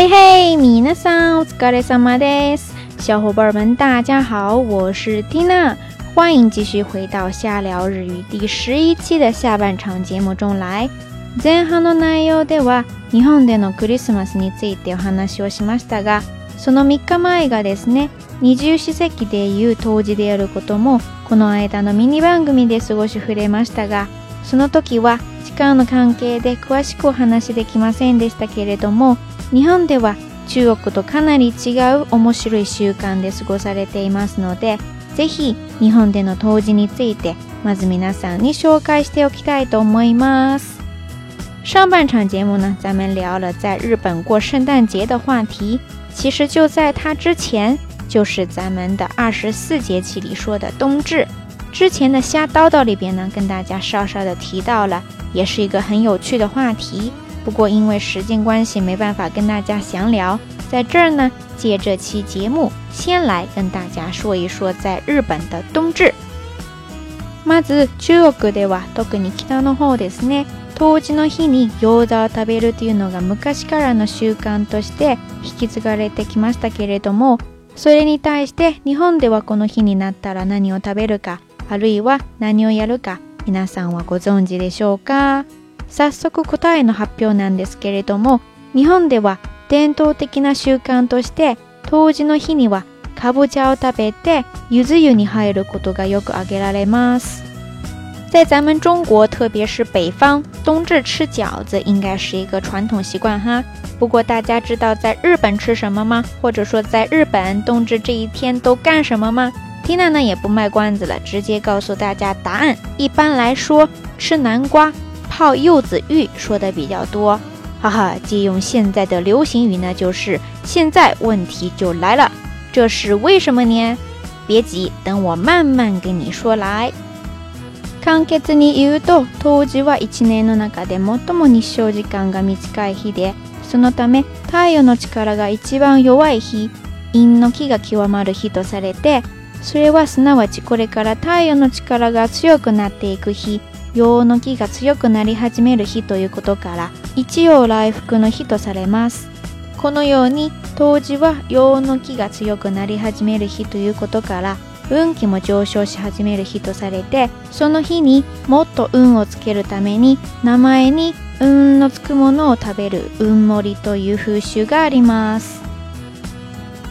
嘿嘿，米娜さん、お疲れ様です。小伙伴们，大家好，我是缇娜，欢迎继续回到瞎聊日语第十一期的下半场节目中来。前半の内容では日本でのクリスマスについてお話をしましたが、その3日前がですね、二十四節でいう冬至であることも、この間のミニ番組で過ごし触れましたが、その時は時間の関係で詳しくお話できませんでしたけれども、日本では中国とかなり違う面白い習慣で過ごされていますので、ぜひ日本での冬至についてまず皆さんに紹介しておきたいと思います。上半场节目呢，咱们聊了在日本过圣诞节的话题，其实就在它之前，就是咱们的二十四节气里说的冬至之前的瞎叨叨里边呢，跟大家稍稍的提到了，也是一个很有趣的话题。不过因为时间关系，没办法跟大家详聊。在这儿呢，借这期节目，先来跟大家说一说在日本的冬至。まず中国では特に北の方ですね。冬至の日に餃子を食べるというのが昔からの習慣として引き継がれてきましたけれどもそれに対して日本ではこの日になったら何を食べるかあるいは何をやるか皆さんはご存知でしょうか早速答えの発表なんですけれども、日本では伝統的な習慣として冬至の日にはかぼちゃを食べてゆず湯に入ることがよく挙げられます。在咱们中国，特别是北方，冬至吃饺子应该是一个传统习惯哈。不过大家知道在日本吃什么吗？或者说在日本冬至这一天都干什么吗？蒂娜呢也不卖关子了，直接告诉大家答案。一般来说，吃南瓜。号柚子玉说的比较多，哈哈。借用现在的流行语呢，就是现在问题就来了，这是为什么呢？别急，等我慢慢跟你说来。簡潔に言うと冬至は1年の中で最も日照時間が短い日でそのため太陽の力が一番弱い日陰の気が極まる日とされてそれはすなわちこれから太陽の力が強くなっていく日陽の気が強くなり始める日ということから一応来福の日とされますこのように当時は陽の気が強くなり始める日ということから運気も上昇し始める日とされてその日にもっと運をつけるために名前に運のつくものを食べる運盛りという風習があります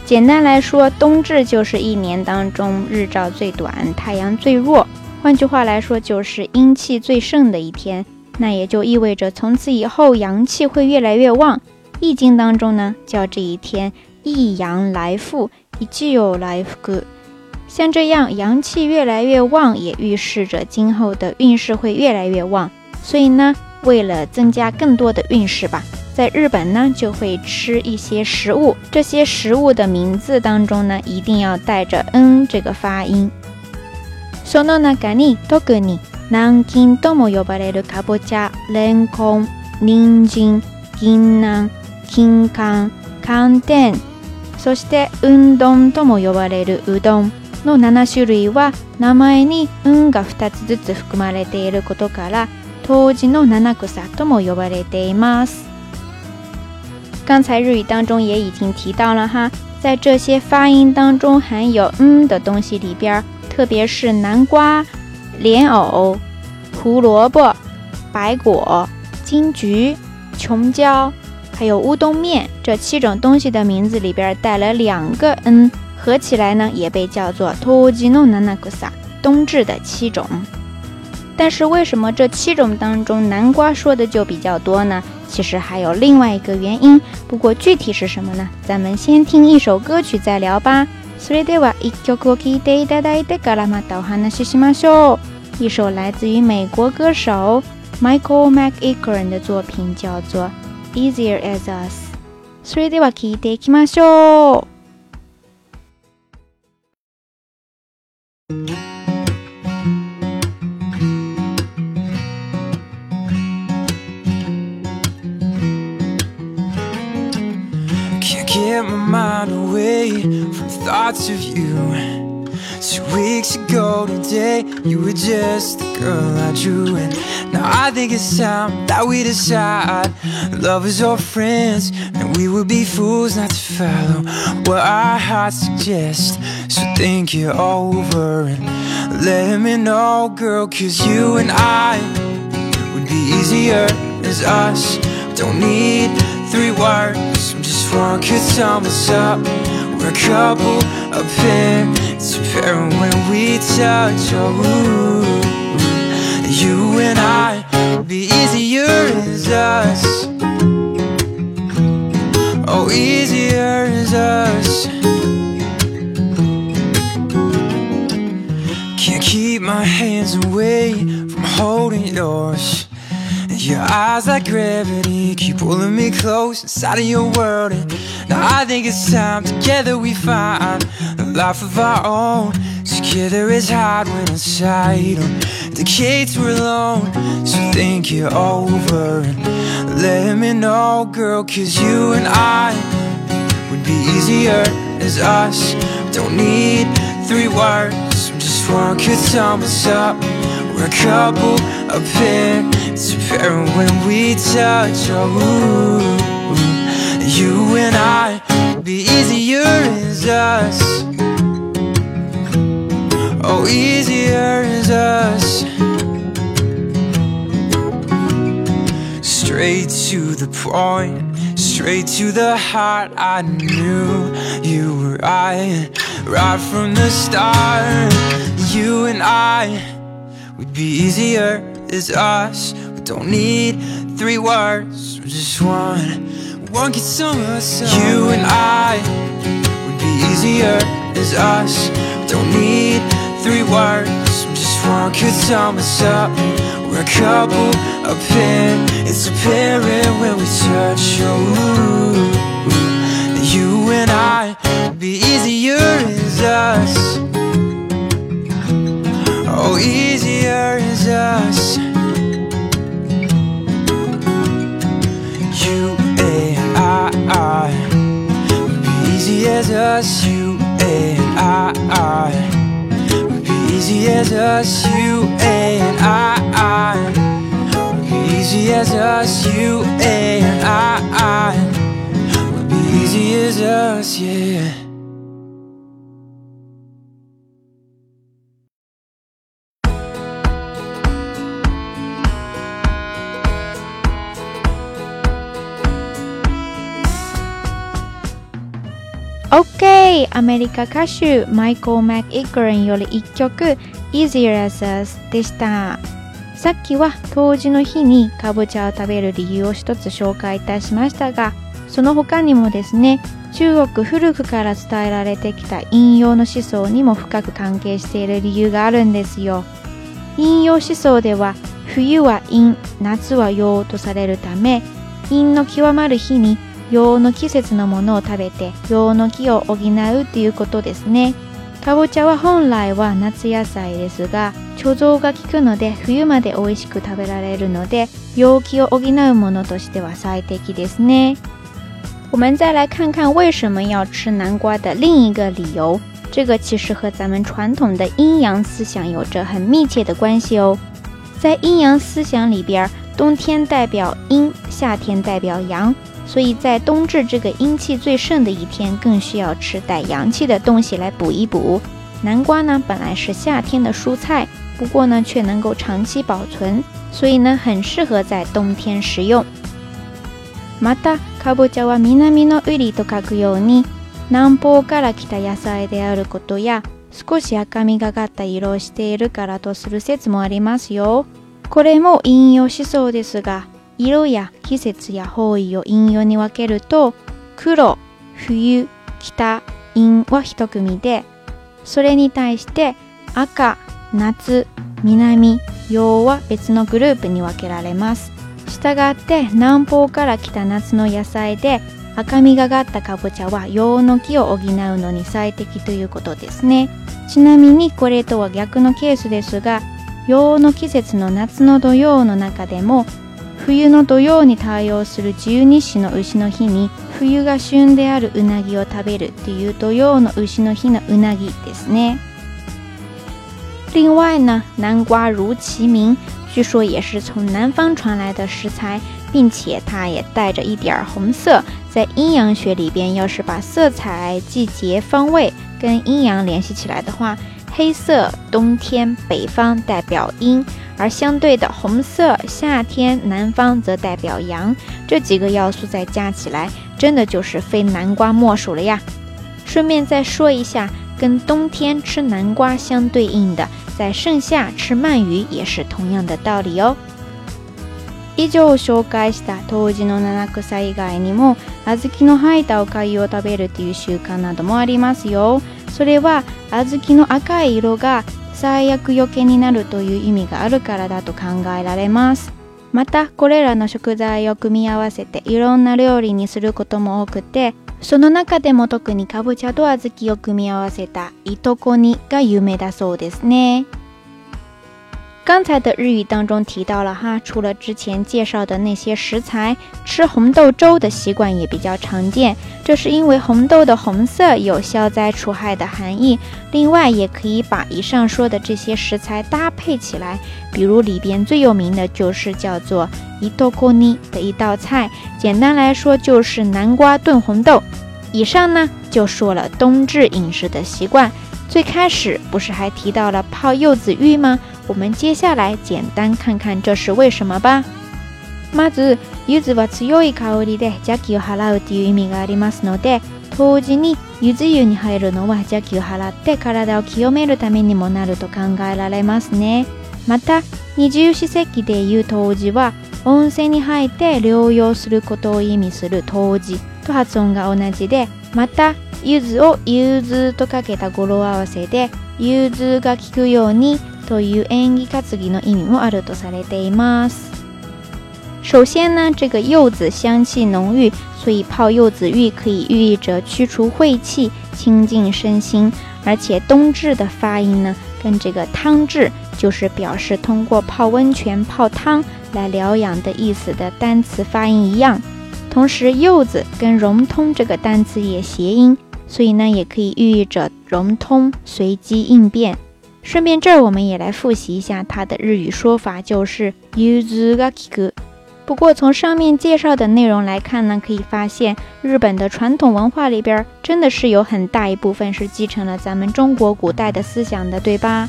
简单来说，冬至就是一年当中日照最短、太阳最弱，换句话来说，就是阴气最盛的一天，那也就意味着从此以后阳气会越来越旺。《易经》当中呢，叫这一天“一阳来复”，一季又来复。像这样阳气越来越旺，也预示着今后的运势会越来越旺。所以呢，为了增加更多的运势吧，在日本呢，就会吃一些食物，这些食物的名字当中呢，一定要带着 “n” 这个发音。その中に特に南京とも呼ばれるかぼちゃ、レンコン、人参、銀杏、金柑、寒天、そしてうんどんとも呼ばれるうどんの7種類は名前に運が2つずつ含まれていることから当時の七草とも呼ばれています。刚才日语当中也已经提到了哈，在这些发音当中含有嗯的东西里边。特别是南瓜、莲藕、胡萝卜、白果、金桔、琼椒，还有乌冬面这七种东西的名字里边带了两个 “n”，合起来呢也被叫做“ nanagusa”，冬至的七种。但是为什么这七种当中南瓜说的就比较多呢？其实还有另外一个原因，不过具体是什么呢？咱们先听一首歌曲再聊吧。それでは1曲を聴いていただいてからまたお話ししましょう。一首来自于美国歌手 Michael McEachern 的作品叫做《Easier as Us》。それでは聴いていきましょう。Thoughts of you. Two weeks ago today, you were just the girl I drew, and now I think it's time that we decide lovers or friends, and we would be fools not to follow what our hearts suggest. So think it over and let me know, girl, cause you and I would be easier as us. Don't need three words, just one could sum us up. We're a couple a pair, It's apparent when we touch Oh, you and I be easier as us Oh, easier as us Can't keep my hands away From holding yours your eyes like gravity keep pulling me close inside of your world. And now I think it's time together we find a life of our own. Together is hard when inside the decades we're alone. So think it over and let me know, girl, cause you and I would be easier as us. Don't need three words, just one could sum us up. We're a couple, of pair. It's apparent when we touch. Oh, you and I be easier as us. Oh, easier as us. Straight to the point, straight to the heart. I knew you were right, right from the start. You and I would be easier is us. We don't need three words, We're just one. One can sum us up. You and I would be easier as us. We don't need three words, We're just one could sum us up. We're a couple, a pin, it's apparent when we touch. Oh, you and I would be easier as us. Oh, us You and I Would be easy as us You and I Would be easy as us You and I Would be easy as us You and I Would be easy as us, yeah アメリカ歌手マイコー・マック・イグレンより1曲 Easier as Us でしたさっきは冬至の日にかぼちゃを食べる理由を一つ紹介いたしましたがその他にもですね中国古くから伝えられてきた引用の思想にも深く関係している理由があるんですよ引用思想では冬は陰夏は陽とされるため陰の極まる日に用の季節のものを食べて用の木を補うっていうことですねかぼちゃは本来は夏野菜ですが貯蔵が効くので冬まで美味しく食べられるので陽気を補うものとしては最適ですね我们再来看看为什么要吃南瓜的另一个理由，这个其实和咱们传统的阴阳思想有着很密切的关系哦。在阴阳思想里边，冬天代表阴，夏天代表阳，所以在冬至这个阴气最盛的一天，更需要吃带阳气的东西来补一补。南瓜呢，本来是夏天的蔬菜，不过呢，却能够长期保存，所以呢，很适合在冬天食用。また、カブジャワ南の売りと書くように、南方から来た野菜であることや少し赤みがかった色をしているからとする説もありますよ。これも引用しそうですが。色や季節や方位を陰陽に分けると黒冬北陰は1組でそれに対して赤夏南洋は別のグループに分けられますしたがって南方から来た夏の野菜で赤みがかったかぼちゃは洋の木を補うのに最適ということですねちなみにこれとは逆のケースですが洋の季節の夏の土曜の中でも冬の土曜に対応する十二支の牛の日に、冬が旬であるうなぎを食べるっていう土曜の牛の日のうなぎですね。另外呢，南瓜如其名，据说也是从南方传来的食材，并且它也带着一点红色。在阴阳学里边，要是把色彩、季节、方位跟阴阳联系起来的话。黑色冬天北方代表阴，而相对的红色夏天南方则代表阳。这几个要素再加起来，真的就是非南瓜莫属了呀！顺便再说一下，跟冬天吃南瓜相对应的，在盛夏吃鳗鱼也是同样的道理哦。以上紹介した当時の七草以外にも、あずきの入ったお粥を食べるという習慣などもありますよ。それは小豆の赤い色が最悪よけになるという意味があるからだと考えられますまたこれらの食材を組み合わせていろんな料理にすることも多くてその中でも特にかぼちゃと小豆を組み合わせたいとこ煮が有名だそうですね刚才的日语当中提到了哈，除了之前介绍的那些食材，吃红豆粥的习惯也比较常见。这是因为红豆的红色有消灾除害的含义。另外，也可以把以上说的这些食材搭配起来，比如里边最有名的就是叫做“伊豆锅呢”的一道菜，简单来说就是南瓜炖红豆。以上呢就说了冬至饮食的习惯。最开始不是还提到了泡柚子浴吗？我们接下来简单看看这是为什么吧。まず、柚子は強い香りで邪気を払うという意味がありますので、当時に柚子湯に入るのは邪気を払って体を清めるためにもなると考えられますね。また、二重四節でいう当時は、温泉に入って療養することを意味する当時と発音が同じで、また、柚子を柚子とかけた語呂合わせで、柚子が聞くようにという縁起勝ぎの意味もあるとされています。首先呢，这个柚子香气浓郁，所以泡柚子浴可以寓意着驱除晦气、清净身心。而且冬至的发音呢，跟这个汤治就是表示通过泡温泉、泡汤来疗养的意思的单词发音一样。同时，柚子跟融通这个单词也谐音。所以呢，也可以寓意着融通、随机应变。顺便这儿，我们也来复习一下它的日语说法，就是“ ga kiku”。不过从上面介绍的内容来看呢，可以发现日本的传统文化里边真的是有很大一部分是继承了咱们中国古代的思想的，对吧？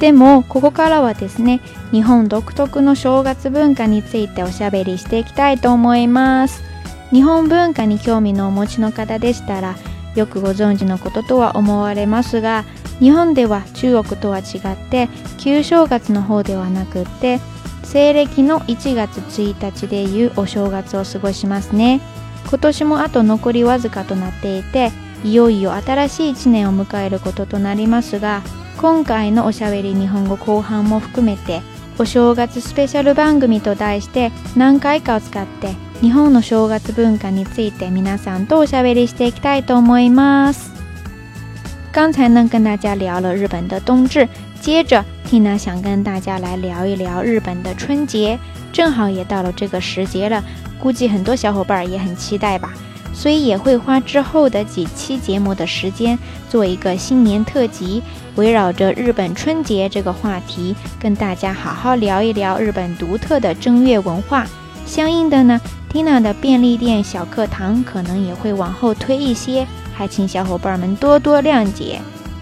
でもここからはですね、日本独特の正月文化についておしゃべりしていきたいと思います。日本文化に興味のお持ちの方でしたらよくご存知のこととは思われますが日本では中国とは違って旧正月の方ではなくって西暦の1月1日でいうお正月を過ごしますね今年もあと残りわずかとなっていていよいよ新しい1年を迎えることとなりますが今回のおしゃべり日本語後半も含めてお正月スペシャル番組と題して何回かを使って日本の正月文化について皆さんとおしゃべりしていきたいと思います。刚才呢跟大家聊了日本的冬至，接着 Tina 想跟大家来聊一聊日本的春节，正好也到了这个时节了，估计很多小伙伴也很期待吧，所以也会花之后的几期节目的时间做一个新年特辑，围绕着日本春节这个话题跟大家好好聊一聊日本独特的正月文化。相应的呢。Tina 的便利店小课堂可能也会往后推一些，还请小伙伴们多多谅解。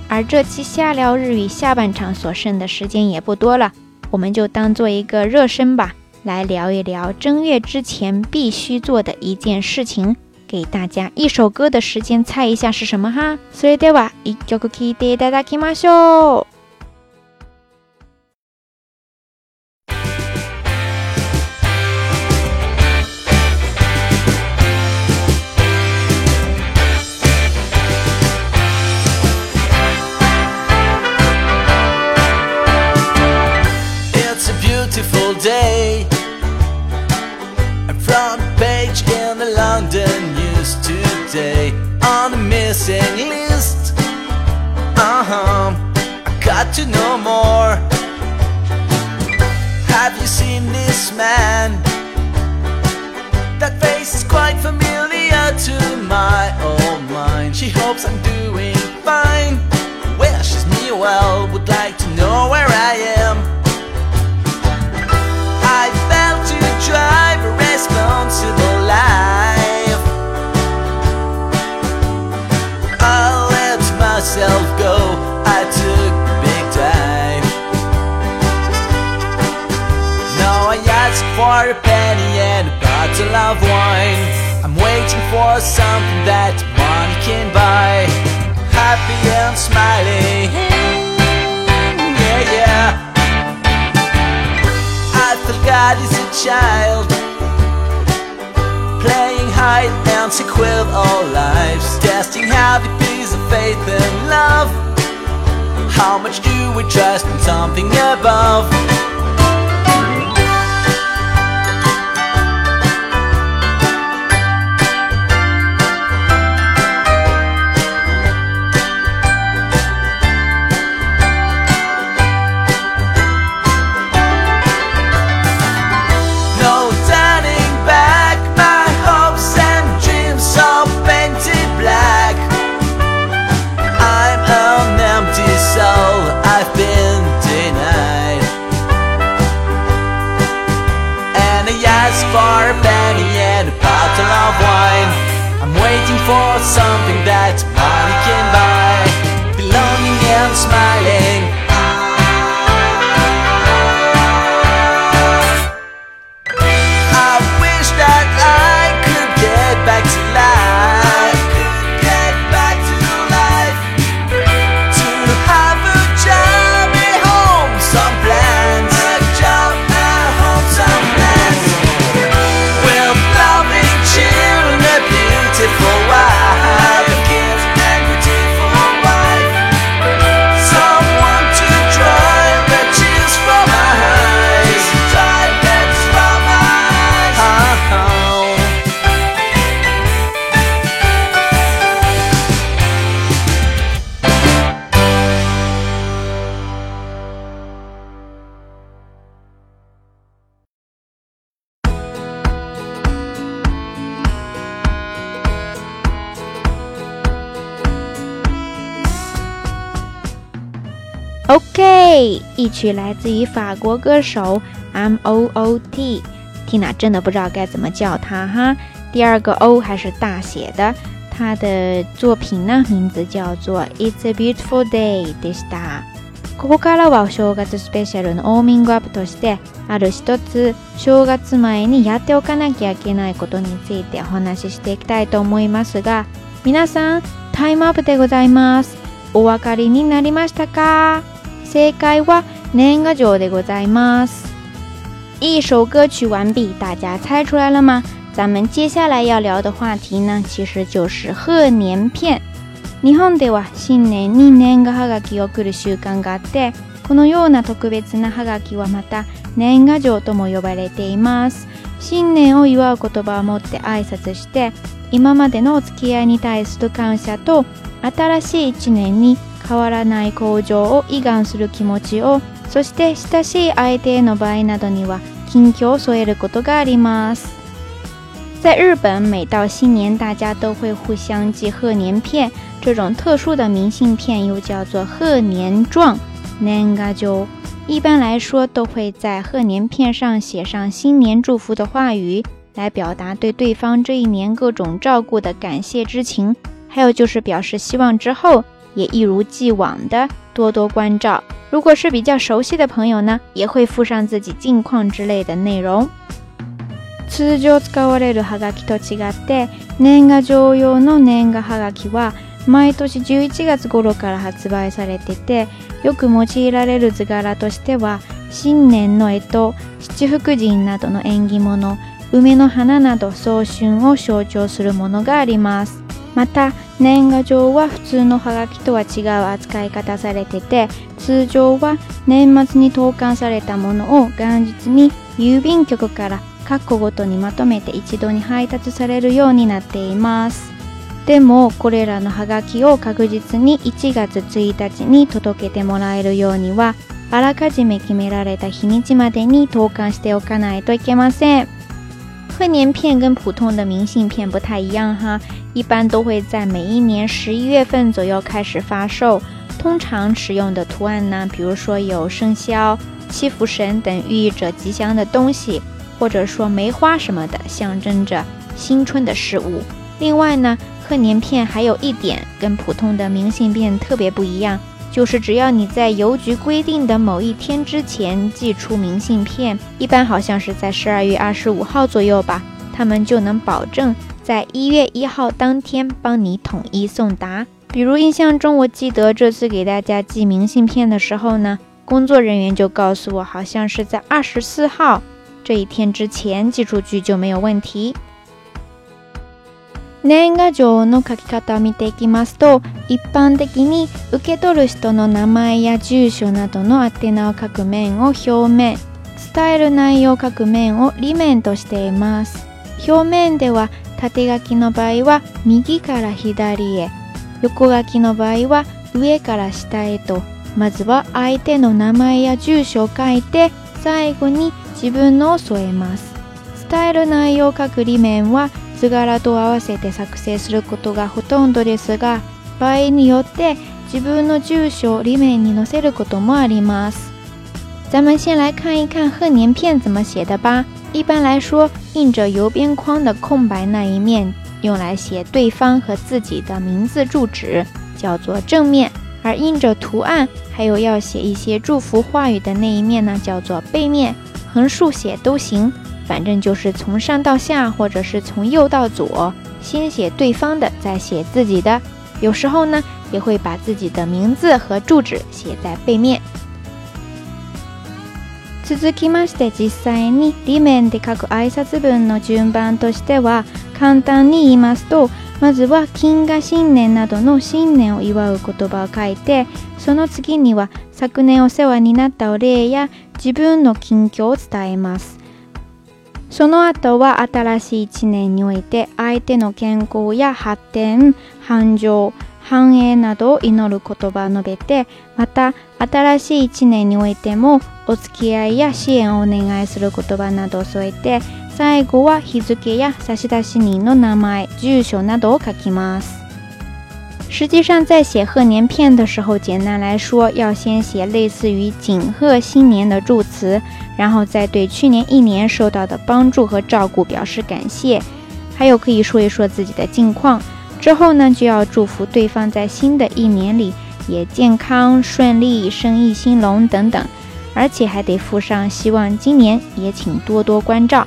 而这期瞎聊日语下半场所剩的时间也不多了，我们就当做一个热身吧，来聊一聊正月之前必须做的一件事情，给大家一首歌的时间猜一下是什么哈。man. That face is quite familiar to my old mind. She hopes I'm doing fine. Wishes me well, would like to know where I am. of wine I'm waiting for something that money can buy Happy and smiling Yeah, yeah I forgot God is a child Playing hide and seek with all lives Testing how the peace of faith and love How much do we trust in something above Hey，一曲来自于法国歌手 M O O T。Tina 真的不知道该怎么叫他哈。第二个 O 还是大写的。他的作品呢，名字叫做《It's a Beautiful Day》でした。ここからはお正月スペシャルのウォーミングアップとして、ある一つ正月前にやっておかなきゃいけないことについてお話ししていきたいと思いますが、皆さん、タイムアップでございます。お分かりになりましたか正解は年賀状でございます。一首歌曲完毕，大家猜出来了吗？咱们接下来要聊的话题呢，其实就是贺年片。日本では新年に年賀はがきを送る習慣があって、このような特別なはがきはまた年賀状とも呼ばれています。新年を祝う言葉を持って挨拶して、今までのお付き合いに対する感謝と、新しい一年に在日本，每到新年，大家都会互相寄贺年片。这种特殊的明信片又叫做贺年状（年 a j o 一般来说，都会在贺年片上写上新年祝福的话语，来表达对对方这一年各种照顾的感谢之情，还有就是表示希望之后。也一如既往的多多关照。如果是比较熟悉的朋友呢，也会附上自己近况之类的内容。通常使われるはがきと違って、年賀状用の年賀はがきは毎年11月頃から発売されてて、よく用いられる図柄としては、新年の干支、七福神などの縁起物、梅の花など早春を象徴するものがあります。また、年賀状は普通のハガキとは違う扱い方されてて通常は年末に投函されたものを元日に郵便局から各個ごとにまとめて一度に配達されるようになっていますでもこれらのハガキを確実に1月1日に届けてもらえるようにはあらかじめ決められた日にちまでに投函しておかないといけません。贺年片跟普通の明信片不太一样哈，一般都会在每一年十一月份左右开始发售。通常使用的图案呢，比如说有生肖、七福神等寓意着吉祥的东西，或者说梅花什么的，象征着新春的事物。另外呢，贺年片还有一点跟普通的明信片特别不一样，就是只要你在邮局规定的某一天之前寄出明信片，一般好像是在十二月二十五号左右吧，他们就能保证。在一月一号当天帮你统一送达。比如印象中，我记得这次给大家寄明信片的时候呢，工作人员就告诉我，好像是在二十四号这一天之前寄出去就没有问题。年賀状の書き方を見ていきますと、一般的に受け取る人の名前や住所などの宛名を書く面を表面、伝える内容を書く面を裏面としています。表面では縦書きの場合は右から左へ横書きの場合は上から下へとまずは相手の名前や住所を書いて最後に自分のを添えます伝える内容を書く理面は図柄と合わせて作成することがほとんどですが場合によって自分の住所を理面に載せることもあります咱们先来看一看贺年片怎么写的吧。一般来说，印着邮边框的空白那一面用来写对方和自己的名字、住址，叫做正面；而印着图案，还有要写一些祝福话语的那一面呢，叫做背面。横竖写都行，反正就是从上到下，或者是从右到左，先写对方的，再写自己的。有时候呢，也会把自己的名字和住址写在背面。続きまして実際に理面で書く挨拶文の順番としては簡単に言いますとまずは金河新年などの新年を祝う言葉を書いてその次には昨年お世話になったお礼や自分の近況を伝えますその後は新しい1年において相手の健康や発展繁盛繁栄などを祈る言葉を述べてまた实际上，在写贺年片的时候，简单来说，要先写类似于“景贺新年”的祝词，然后再对去年一年受到的帮助和照顾表示感谢，还有可以说一说自己的近况。之后呢，就要祝福对方在新的一年里。也健康顺利，生意兴隆等等，而且还得附上希望今年也请多多关照。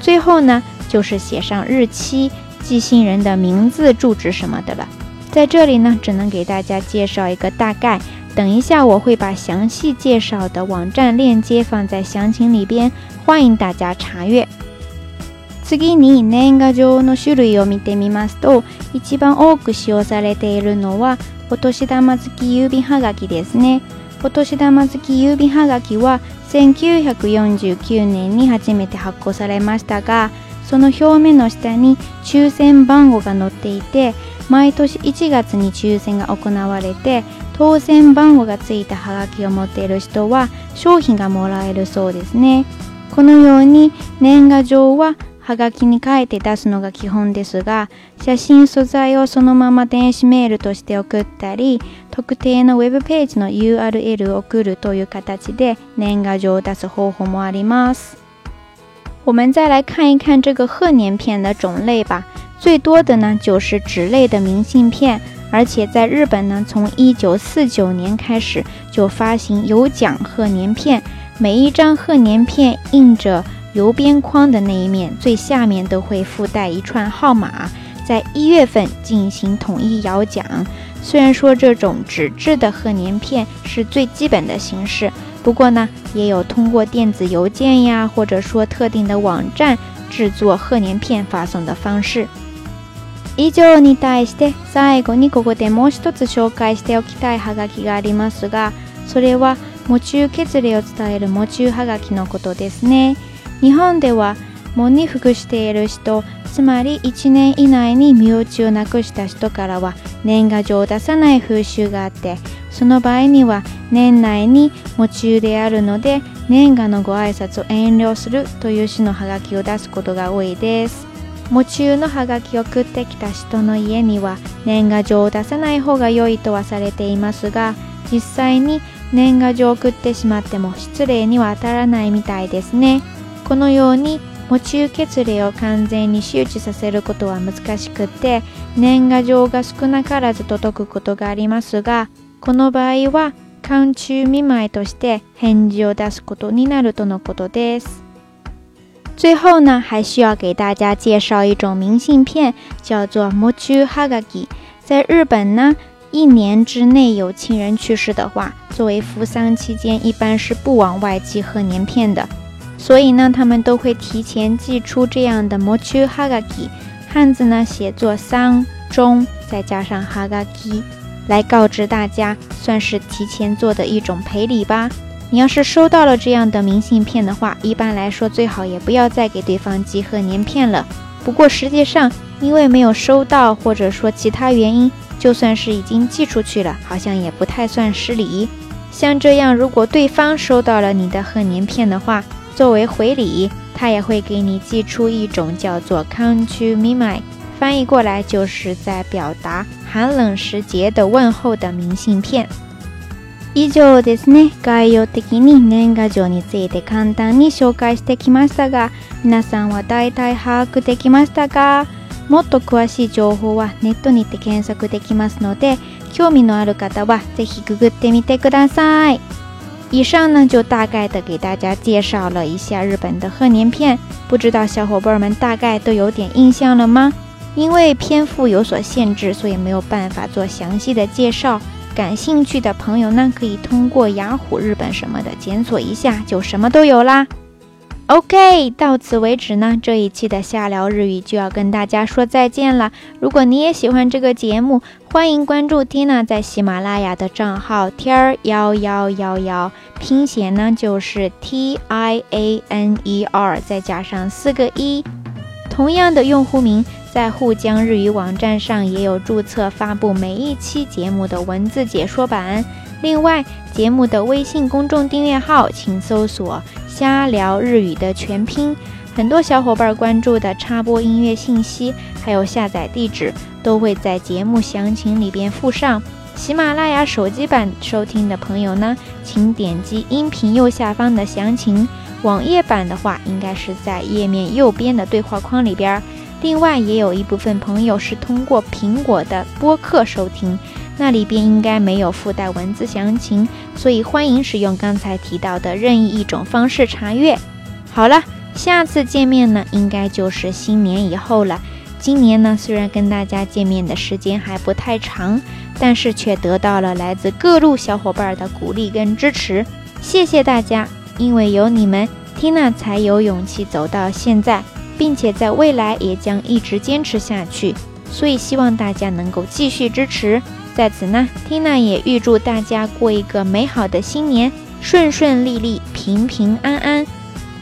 最后呢，就是写上日期、寄信人的名字、住址什么的了。在这里呢，只能给大家介绍一个大概，等一下我会把详细介绍的网站链接放在详情里边，欢迎大家查阅。次に年賀状の種類を見てみますと一番多く使用されているのはお年玉付き郵便はがきですねお年玉付き郵便はがきは1949年に初めて発行されましたがその表面の下に抽選番号が載っていて毎年1月に抽選が行われて当選番号がついたはがきを持っている人は商品がもらえるそうですねこのように年賀状ははがきに書いて出すのが基本ですが、写真素材をそのまま電子メールとして送ったり、特定の web ページの URL を送るという形で年賀状を出す方法もあります。我们再来看一看这个贺年片的种类吧。最多的呢就是纸类的明信片，而且在日本呢，从一九四九年开始就发行有奖贺年片，每一张贺年片印着。邮边框的那一面最下面都会附带一串号码，在一月份进行统一摇奖。虽然说这种纸质的贺年片是最基本的形式，不过呢，也有通过电子邮件呀，或者说特定的网站制作贺年片发送的方式。以上に対して、最後にここでもう一つ紹介しておきたいハガキがありますが、それは持ち受け礼を伝える持ちハガキのことですね。日本では喪に服している人つまり1年以内に身内をなくした人からは年賀状を出さない風習があってその場合には年内に喪中であるので年賀のご挨拶を遠慮するという詩のハガキを出すことが多いです喪中のハガキを送ってきた人の家には年賀状を出さない方が良いとはされていますが実際に年賀状を送ってしまっても失礼には当たらないみたいですねこのように母中血例を完全に周知させることは難しくて年賀状が少なからず届くことがありますがこの場合は寒中見舞いとして返事を出すことになるとのことです。最後呢，还需要给大家介绍一种明信片，叫做 “mochu 在日本呢，一年之内有亲人去世的话，作为扶丧期间一般是不往外寄贺年片的。所以呢，他们都会提前寄出这样的 “mochihagaki”，汉字呢写作“桑中”，再加上 “hagaki”，来告知大家，算是提前做的一种赔礼吧。你要是收到了这样的明信片的话，一般来说最好也不要再给对方寄贺年片了。不过实际上，因为没有收到，或者说其他原因，就算是已经寄出去了，好像也不太算失礼。像这样，如果对方收到了你的贺年片的话，作为回礼，他也会给你寄出一种叫做 k a n c u m i m i 翻译过来就是在表达寒冷时节的问候的明信片。以上ですね。概要的に年賀状について簡単に紹介してきましたが、皆さんは大体把握できましたかもっと詳しい情報はネットにて検索できますので、興味のある方はぜひググってみてください。以上呢，就大概的给大家介绍了一下日本的贺年片，不知道小伙伴们大概都有点印象了吗？因为篇幅有所限制，所以没有办法做详细的介绍。感兴趣的朋友呢，可以通过雅虎日本什么的检索一下，就什么都有啦。OK，到此为止呢，这一期的下聊日语就要跟大家说再见了。如果你也喜欢这个节目，欢迎关注 Tina 在喜马拉雅的账号天儿幺幺幺幺，拼写呢就是 T I A N E R，再加上四个一。同样的用户名在沪江日语网站上也有注册发布每一期节目的文字解说版。另外，节目的微信公众订阅号，请搜索“瞎聊日语”的全拼。很多小伙伴关注的插播音乐信息，还有下载地址，都会在节目详情里边附上。喜马拉雅手机版收听的朋友呢，请点击音频右下方的详情。网页版的话，应该是在页面右边的对话框里边。另外，也有一部分朋友是通过苹果的播客收听。那里边应该没有附带文字详情，所以欢迎使用刚才提到的任意一种方式查阅。好了，下次见面呢，应该就是新年以后了。今年呢，虽然跟大家见面的时间还不太长，但是却得到了来自各路小伙伴的鼓励跟支持，谢谢大家。因为有你们缇娜才有勇气走到现在，并且在未来也将一直坚持下去，所以希望大家能够继续支持。在此呢，Tina 也预祝大家过一个美好的新年，顺顺利利，平平安安。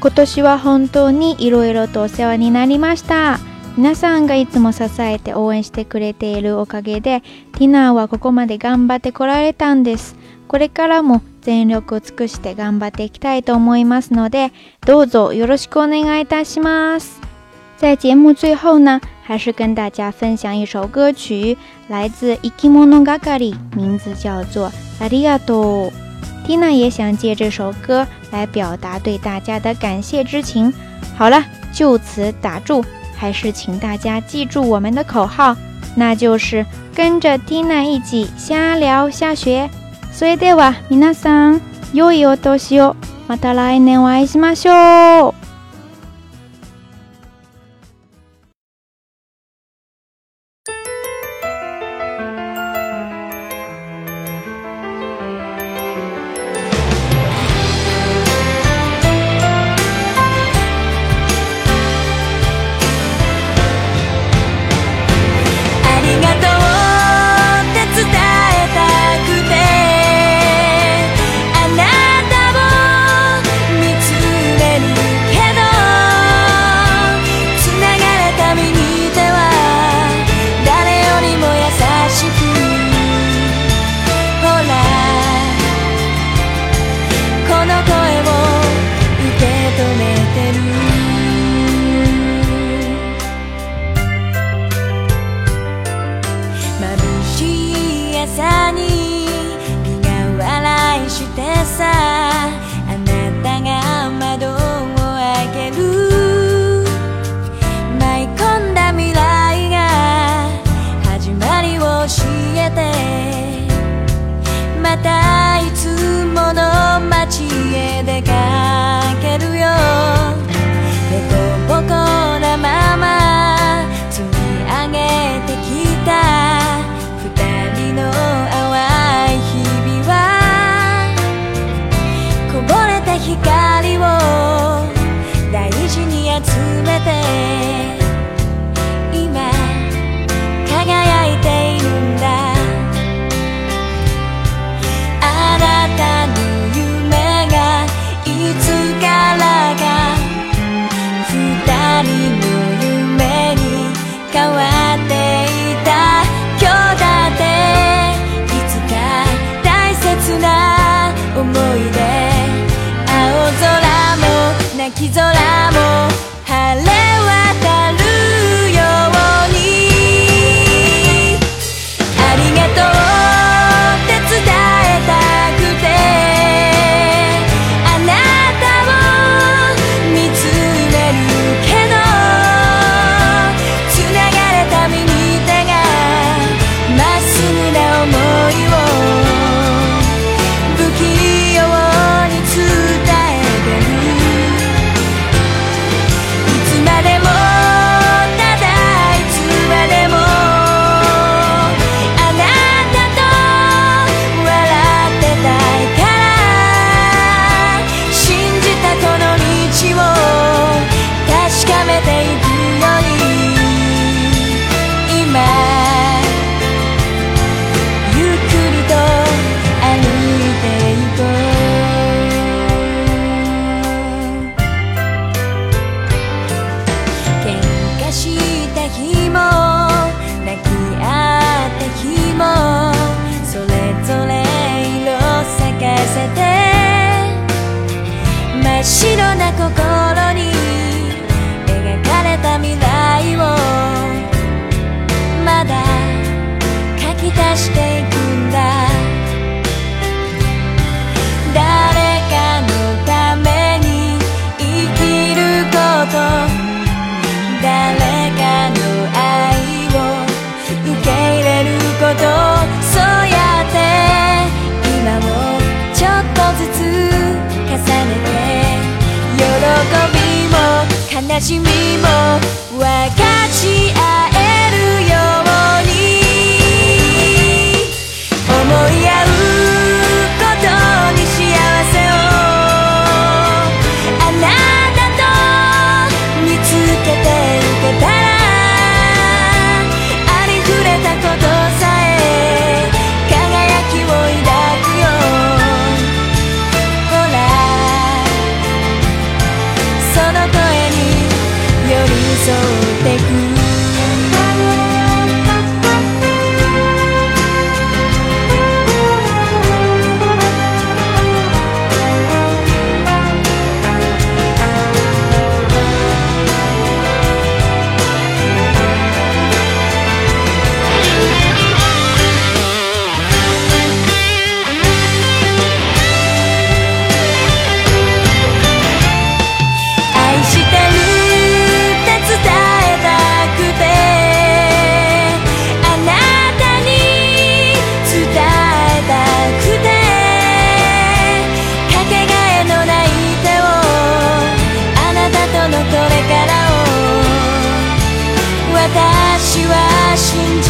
今年は本当にいろいろとお世話になりました。皆さんがいつも支えて応援してくれているおかげで、ティナーはここまで頑張ってこられたんです。これからも全力を尽くして頑張っていきたいと思いますので、どうぞよろしくお願いいたします。在节目最后呢，还是跟大家分享一首歌曲，来自 Ikimono g a 诺 a r i 名字叫做《阿里亚多》。蒂娜也想借这首歌来表达对大家的感谢之情。好了，就此打住，还是请大家记住我们的口号，那就是跟着蒂娜一起瞎聊瞎学。それでは皆さん、良いお年を、また来年お会いしましょう。心。